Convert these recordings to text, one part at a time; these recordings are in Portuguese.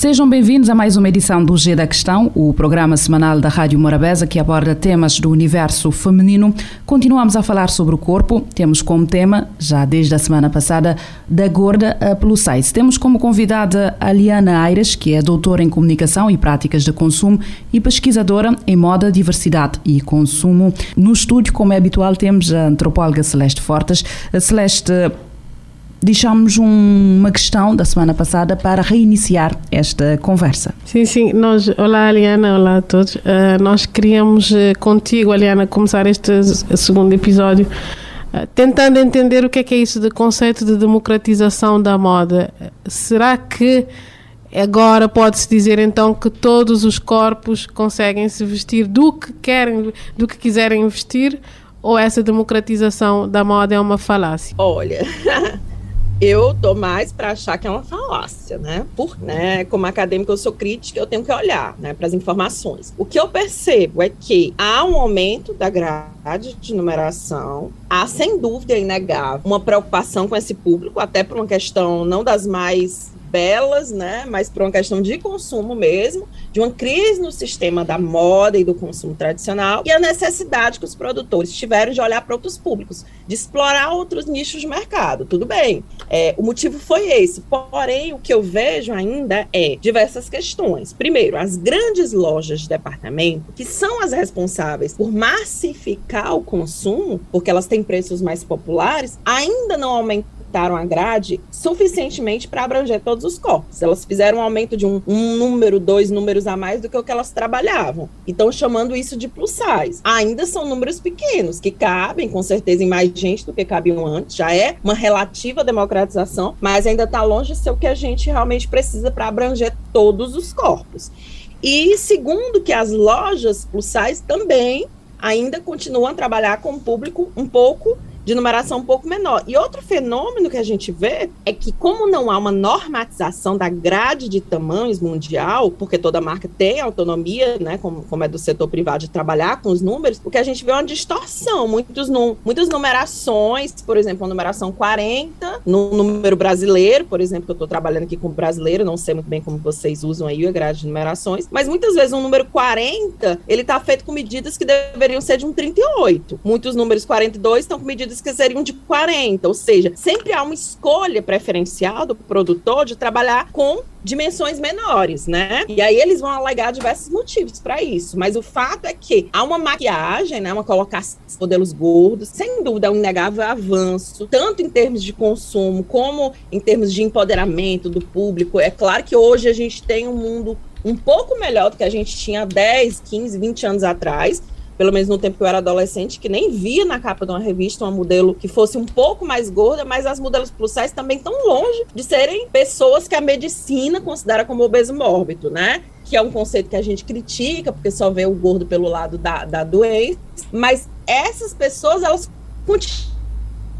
Sejam bem-vindos a mais uma edição do G da Questão, o programa semanal da Rádio Morabeza que aborda temas do universo feminino. Continuamos a falar sobre o corpo. Temos como tema, já desde a semana passada, da gorda plus size. Temos como convidada a Liana Aires, que é doutora em comunicação e práticas de consumo e pesquisadora em moda, diversidade e consumo. No estúdio, como é habitual, temos a antropóloga Celeste Fortes. Celeste deixamos um, uma questão da semana passada para reiniciar esta conversa. Sim, sim. Nós, olá, Aliana, olá a todos. Uh, nós queríamos uh, contigo, Aliana, começar este segundo episódio uh, tentando entender o que é que é isso de conceito de democratização da moda. Será que agora pode-se dizer então que todos os corpos conseguem se vestir do que querem, do que quiserem vestir? Ou essa democratização da moda é uma falácia? Olha, eu tô mais para achar que é uma falácia, né? Por, né, como acadêmico eu sou crítica, eu tenho que olhar, né, para as informações. O que eu percebo é que há um aumento da grade de numeração, há sem dúvida inegável uma preocupação com esse público, até por uma questão não das mais belas, né, mas por uma questão de consumo mesmo, de uma crise no sistema da moda e do consumo tradicional e a necessidade que os produtores tiveram de olhar para outros públicos, de explorar outros nichos de mercado. Tudo bem, é, o motivo foi esse. Porém, o que eu vejo ainda é diversas questões. Primeiro, as grandes lojas de departamento, que são as responsáveis por massificar o consumo, porque elas têm preços mais populares, ainda não aumentaram aumentaram a grade suficientemente para abranger todos os corpos. Elas fizeram um aumento de um, um, número, dois números a mais do que o que elas trabalhavam. Então, chamando isso de plus size. Ainda são números pequenos, que cabem, com certeza, em mais gente do que cabiam antes. Já é uma relativa democratização, mas ainda está longe de ser o que a gente realmente precisa para abranger todos os corpos. E segundo que as lojas plus size também ainda continuam a trabalhar com um público um pouco de numeração um pouco menor. E outro fenômeno que a gente vê é que, como não há uma normatização da grade de tamanhos mundial, porque toda marca tem autonomia, né, como, como é do setor privado, de trabalhar com os números, o que a gente vê é uma distorção. Muitos num, muitas numerações, por exemplo, a numeração 40, no número brasileiro, por exemplo, que eu estou trabalhando aqui com brasileiro, não sei muito bem como vocês usam aí a grade de numerações, mas muitas vezes um número 40, ele está feito com medidas que deveriam ser de um 38. Muitos números 42 estão com medidas que seriam de 40, ou seja, sempre há uma escolha preferencial do produtor de trabalhar com dimensões menores, né? E aí eles vão alegar diversos motivos para isso, mas o fato é que há uma maquiagem, né, uma colocação de modelos gordos, sem dúvida um inegável avanço, tanto em termos de consumo como em termos de empoderamento do público. É claro que hoje a gente tem um mundo um pouco melhor do que a gente tinha 10, 15, 20 anos atrás, pelo menos no tempo que eu era adolescente, que nem via na capa de uma revista uma modelo que fosse um pouco mais gorda, mas as modelos plus size também estão longe de serem pessoas que a medicina considera como obeso mórbido, né? Que é um conceito que a gente critica, porque só vê o gordo pelo lado da, da doença, mas essas pessoas, elas continuam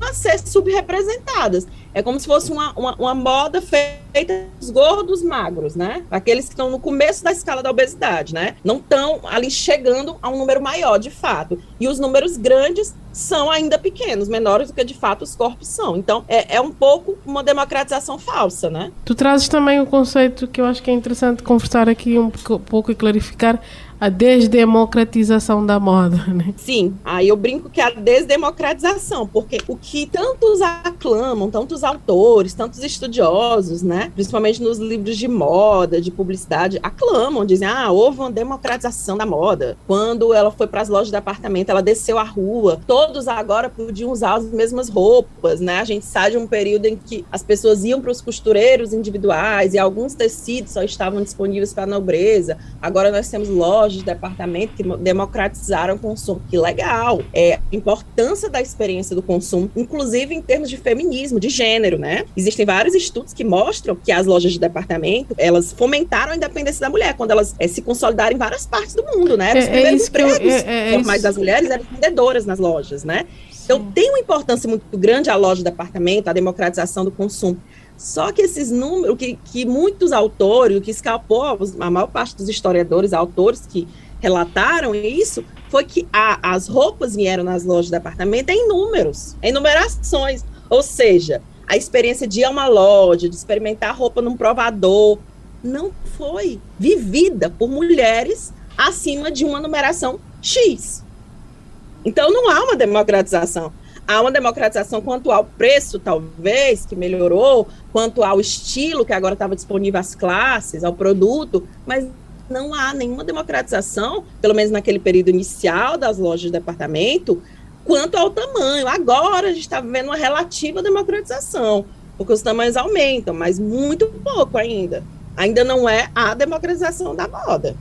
a ser subrepresentadas. É como se fosse uma, uma, uma moda feita dos gordos magros, né? Aqueles que estão no começo da escala da obesidade, né? Não estão ali chegando a um número maior, de fato. E os números grandes são ainda pequenos, menores do que de fato os corpos são. Então, é, é um pouco uma democratização falsa, né? Tu trazes também o um conceito que eu acho que é interessante conversar aqui um pouco e clarificar, a desdemocratização da moda, né? Sim, aí eu brinco que é a desdemocratização, porque o que tantos aclamam, tantos autores, tantos estudiosos, né, principalmente nos livros de moda, de publicidade, aclamam, dizem, ah, houve uma democratização da moda. Quando ela foi para as lojas de apartamento, ela desceu a rua, todos agora podiam usar as mesmas roupas, né? A gente sai de um período em que as pessoas iam para os costureiros individuais e alguns tecidos só estavam disponíveis para a nobreza. Agora nós temos lojas de departamento que democratizaram o consumo. Que legal. É a importância da experiência do consumo, inclusive em termos de feminismo, de gênero, né? Existem vários estudos que mostram que as lojas de departamento, elas fomentaram a independência da mulher, quando elas é, se consolidaram em várias partes do mundo, né? Os é, é primeiros é empregos é, formais das mulheres eram vendedoras nas lojas, né? Então, tem uma importância muito grande a loja de departamento, a democratização do consumo. Só que esses números, que, que muitos autores, o que escapou, a maior parte dos historiadores, autores que relataram isso, foi que a, as roupas vieram nas lojas de apartamento em números, em numerações. Ou seja, a experiência de ir a uma loja, de experimentar roupa num provador, não foi vivida por mulheres acima de uma numeração X. Então não há uma democratização. Há uma democratização quanto ao preço, talvez, que melhorou, quanto ao estilo, que agora estava disponível às classes, ao produto, mas não há nenhuma democratização, pelo menos naquele período inicial das lojas de departamento, quanto ao tamanho. Agora a gente está vivendo uma relativa democratização, porque os tamanhos aumentam, mas muito pouco ainda. Ainda não é a democratização da moda.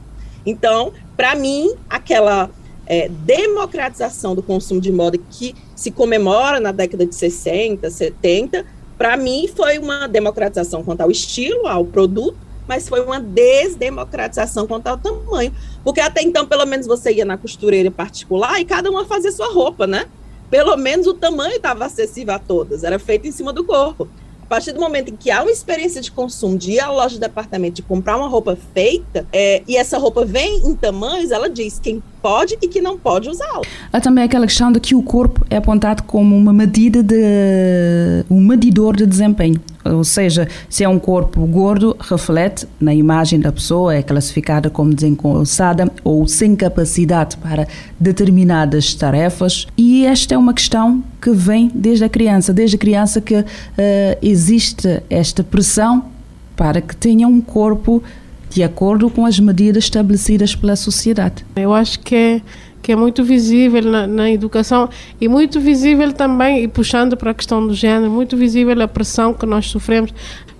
Então, para mim, aquela é, democratização do consumo de moda que se comemora na década de 60, 70, para mim foi uma democratização quanto ao estilo, ao produto, mas foi uma desdemocratização quanto ao tamanho. Porque até então, pelo menos, você ia na costureira particular e cada uma fazia sua roupa, né? Pelo menos o tamanho estava acessível a todas, era feito em cima do corpo. Partir do momento em que há uma experiência de consumo, de ir à loja de departamento, de comprar uma roupa feita, é, e essa roupa vem em tamanhos, ela diz quem pode e que não pode usá-la. Há também aquela questão de que o corpo é apontado como uma medida de. um medidor de desempenho. Ou seja, se é um corpo gordo, reflete na imagem da pessoa, é classificada como desengonçada ou sem capacidade para determinadas tarefas. E esta é uma questão que vem desde a criança, desde a criança que uh, existe esta pressão para que tenha um corpo de acordo com as medidas estabelecidas pela sociedade. Eu acho que é que é muito visível na, na, educação e muito visível também, e puxando para a questão do género, muito visível a pressão que nós sofremos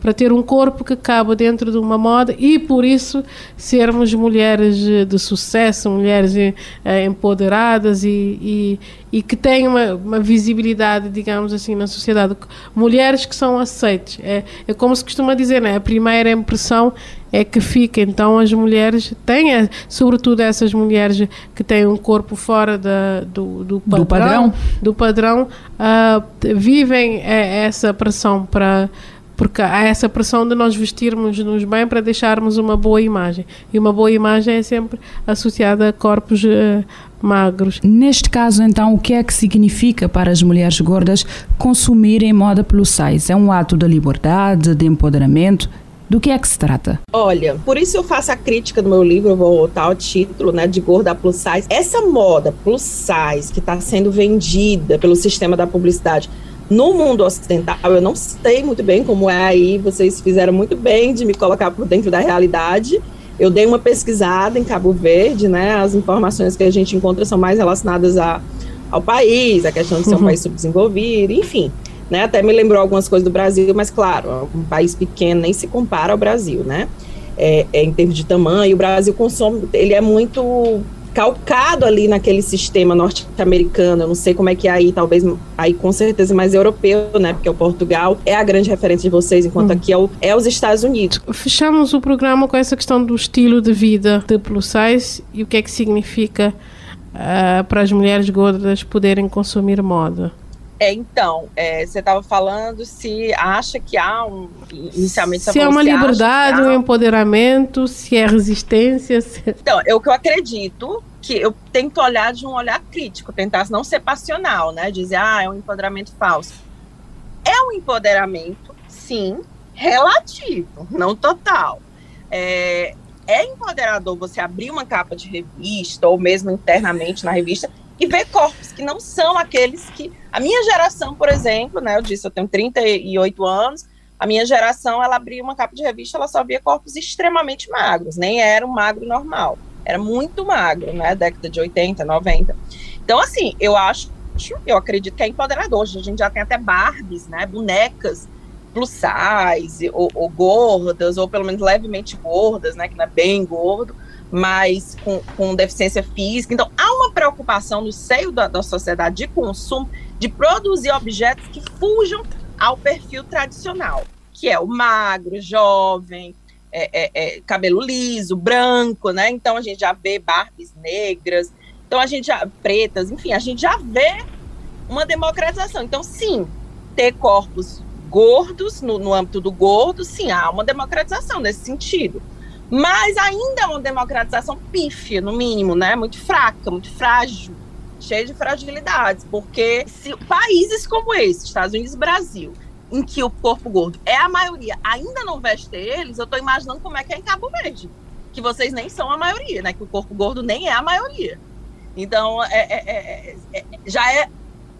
para ter um corpo que cabe dentro de uma moda e por isso sermos mulheres de sucesso, mulheres eh, empoderadas e, e, e, que têm uma, uma, visibilidade, digamos assim, na sociedade. Mulheres que são aceites. É, é como se costuma dizer, né? a primeira impressão é que fica. Então as mulheres têm, eh, sobretudo essas mulheres que têm um corpo fora da, do, do padrão, do padrão, do padrão uh, vivem eh, essa pressão para porque há essa pressão de nós vestirmos-nos bem para deixarmos uma boa imagem. E uma boa imagem é sempre associada a corpos uh, magros. Neste caso, então, o que é que significa para as mulheres gordas consumirem moda plus size? É um ato de liberdade, de empoderamento? Do que é que se trata? Olha, por isso eu faço a crítica do meu livro, vou botar o título, né, de gorda plus size. Essa moda plus size que está sendo vendida pelo sistema da publicidade no mundo ocidental, eu não sei muito bem como é aí, vocês fizeram muito bem de me colocar por dentro da realidade. Eu dei uma pesquisada em Cabo Verde, né? As informações que a gente encontra são mais relacionadas a, ao país, a questão de ser um uhum. país subdesenvolvido, enfim. Né? Até me lembrou algumas coisas do Brasil, mas claro, um país pequeno nem se compara ao Brasil, né? É, é, em termos de tamanho, o Brasil consome, ele é muito calcado ali naquele sistema norte-americano. Eu não sei como é que é aí, talvez aí com certeza mais europeu, né? Porque o Portugal é a grande referência de vocês, enquanto hum. aqui é, o, é os Estados Unidos. Fechamos o programa com essa questão do estilo de vida de plus size e o que é que significa uh, para as mulheres gordas poderem consumir moda. É, então, é, você estava falando se acha que há um. Inicialmente, se é uma liberdade, um empoderamento, se é resistência. Se... Então, é o que eu acredito que eu tento olhar de um olhar crítico, tentar não ser passional, né? Dizer, ah, é um empoderamento falso. É um empoderamento, sim, relativo, não total. É, é empoderador você abrir uma capa de revista, ou mesmo internamente na revista, e ver corpos que não são aqueles que. A minha geração, por exemplo, né? Eu disse, eu tenho 38 anos. A minha geração, ela abria uma capa de revista, ela só via corpos extremamente magros, nem era um magro normal. Era muito magro, né? Década de 80, 90. Então, assim, eu acho, eu acredito que é empoderador. Hoje a gente já tem até Barbies, né? Bonecas plus size, ou, ou gordas, ou pelo menos levemente gordas, né? Que não é bem gordo mas com, com deficiência física. Então, há uma preocupação no seio da, da sociedade de consumo de produzir objetos que fujam ao perfil tradicional, que é o magro, jovem, é, é, é, cabelo liso, branco, né? Então a gente já vê Barbies negras, então a gente já pretas, enfim, a gente já vê uma democratização. Então, sim, ter corpos gordos no, no âmbito do gordo, sim, há uma democratização nesse sentido. Mas ainda é uma democratização pífia, no mínimo, né? Muito fraca, muito frágil, cheia de fragilidades. Porque se países como esse, Estados Unidos e Brasil, em que o corpo gordo é a maioria, ainda não veste eles, eu estou imaginando como é que é em Cabo Verde. Que vocês nem são a maioria, né? Que o corpo gordo nem é a maioria. Então, é, é, é, é já é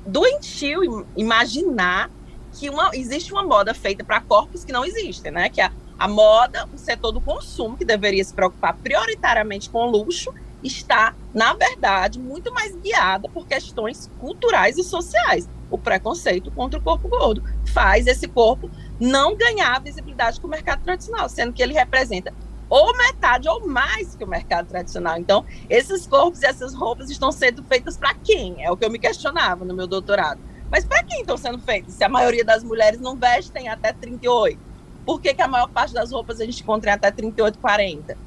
doentio imaginar que uma, existe uma moda feita para corpos que não existem, né? Que a, a moda, o setor do consumo, que deveria se preocupar prioritariamente com o luxo, está, na verdade, muito mais guiada por questões culturais e sociais. O preconceito contra o corpo gordo faz esse corpo não ganhar visibilidade com o mercado tradicional, sendo que ele representa ou metade ou mais que o mercado tradicional. Então, esses corpos e essas roupas estão sendo feitas para quem? É o que eu me questionava no meu doutorado. Mas para quem estão sendo feitas? Se a maioria das mulheres não vestem até 38, por que, que a maior parte das roupas a gente encontra até 38, 40?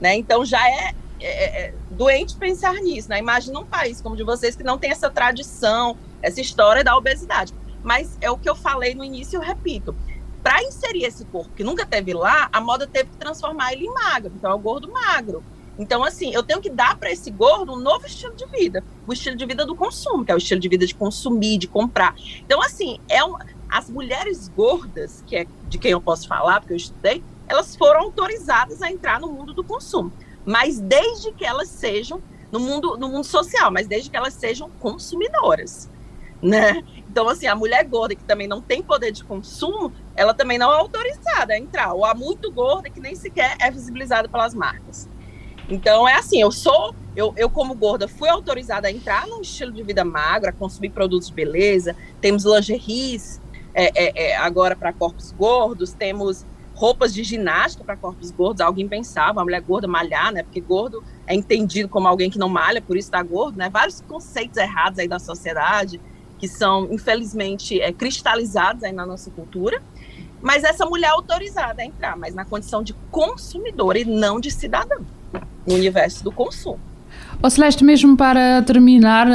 Né? Então, já é, é, é doente pensar nisso. Né? Imagina um país como o de vocês que não tem essa tradição, essa história da obesidade. Mas é o que eu falei no início, eu repito para inserir esse corpo que nunca teve lá, a moda teve que transformar ele em magro. Então é o gordo magro. Então, assim, eu tenho que dar para esse gordo um novo estilo de vida, o estilo de vida do consumo, que é o estilo de vida de consumir, de comprar. Então, assim, é um, as mulheres gordas, que é de quem eu posso falar, porque eu estudei, elas foram autorizadas a entrar no mundo do consumo, mas desde que elas sejam no mundo, no mundo social, mas desde que elas sejam consumidoras né? Então, assim, a mulher gorda que também não tem poder de consumo, ela também não é autorizada a entrar. Ou a muito gorda que nem sequer é visibilizada pelas marcas. Então, é assim, eu sou, eu, eu como gorda, fui autorizada a entrar num estilo de vida magro, a consumir produtos de beleza, temos lingeries é, é, é, agora para corpos gordos, temos roupas de ginástica para corpos gordos. Alguém pensava, a mulher gorda malhar, né? Porque gordo é entendido como alguém que não malha, por isso está gordo, né? Vários conceitos errados aí da sociedade que são, infelizmente, é, cristalizados aí na nossa cultura. Mas essa mulher é autorizada a entrar, mas na condição de consumidora e não de cidadã, no universo do consumo. O Celeste, mesmo para terminar,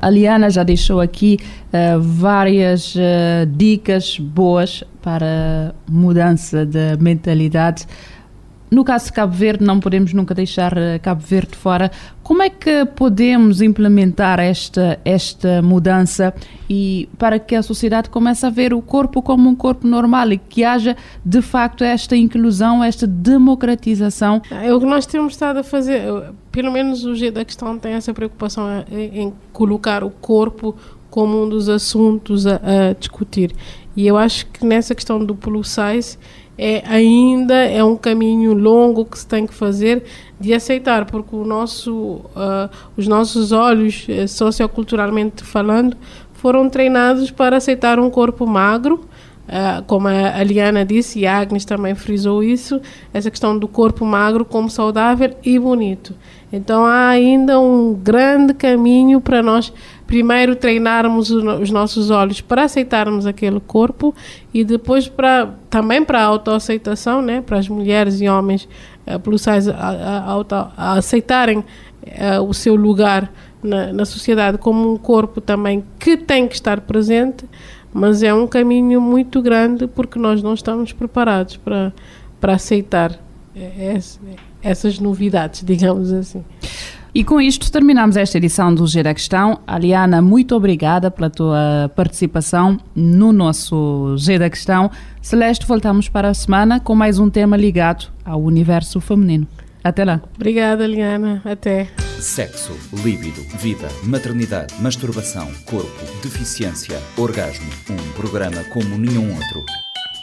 a Liana já deixou aqui uh, várias uh, dicas boas para mudança de mentalidade. No caso de Cabo Verde, não podemos nunca deixar eh, Cabo Verde fora. Como é que podemos implementar esta, esta mudança e para que a sociedade comece a ver o corpo como um corpo normal e que haja de facto esta inclusão, esta democratização? É o que nós temos estado a fazer, pelo menos o jeito da questão tem essa preocupação em, em colocar o corpo como um dos assuntos a, a discutir. E eu acho que nessa questão do plus size é, ainda é um caminho longo que se tem que fazer de aceitar, porque o nosso, uh, os nossos olhos, uh, socioculturalmente falando, foram treinados para aceitar um corpo magro, Uh, como a Liana disse, e a Agnes também frisou isso, essa questão do corpo magro como saudável e bonito. Então há ainda um grande caminho para nós primeiro treinarmos os nossos olhos para aceitarmos aquele corpo e depois para também para a autoaceitação, né, para as mulheres e homens uh, plus size a, aceitarem uh, o seu lugar na, na sociedade como um corpo também que tem que estar presente, mas é um caminho muito grande porque nós não estamos preparados para para aceitar essas novidades, digamos assim. E com isto terminamos esta edição do Gira Questão. Aliana, muito obrigada pela tua participação no nosso Gira Questão. Celeste, voltamos para a semana com mais um tema ligado ao universo feminino. Até lá. Obrigada, Liana. Até. Sexo, líbido, vida, maternidade, masturbação, corpo, deficiência, orgasmo. Um programa como nenhum outro.